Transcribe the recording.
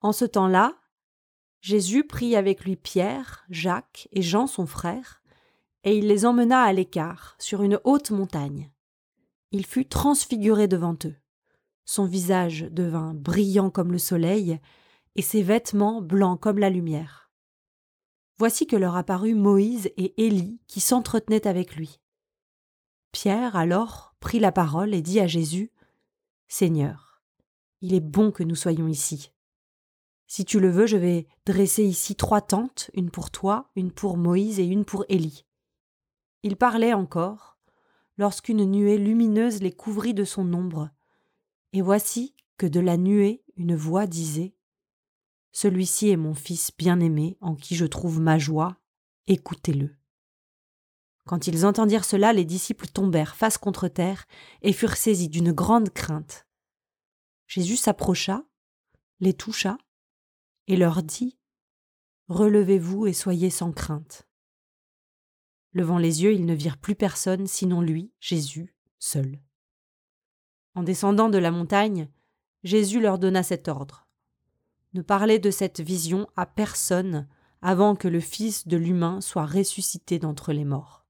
En ce temps-là, Jésus prit avec lui Pierre, Jacques et Jean son frère, et il les emmena à l'écart, sur une haute montagne. Il fut transfiguré devant eux. Son visage devint brillant comme le soleil, et ses vêtements blancs comme la lumière. Voici que leur apparut Moïse et Élie qui s'entretenaient avec lui. Pierre alors prit la parole et dit à Jésus Seigneur, il est bon que nous soyons ici. Si tu le veux, je vais dresser ici trois tentes, une pour toi, une pour Moïse et une pour Élie. Il parlait encore, lorsqu'une nuée lumineuse les couvrit de son ombre. Et voici que de la nuée une voix disait Celui-ci est mon Fils bien-aimé, en qui je trouve ma joie, écoutez-le. Quand ils entendirent cela, les disciples tombèrent face contre terre et furent saisis d'une grande crainte. Jésus s'approcha, les toucha, et leur dit Relevez-vous et soyez sans crainte. Levant les yeux, ils ne virent plus personne sinon lui, Jésus, seul. En descendant de la montagne, Jésus leur donna cet ordre. Ne parlez de cette vision à personne avant que le Fils de l'humain soit ressuscité d'entre les morts.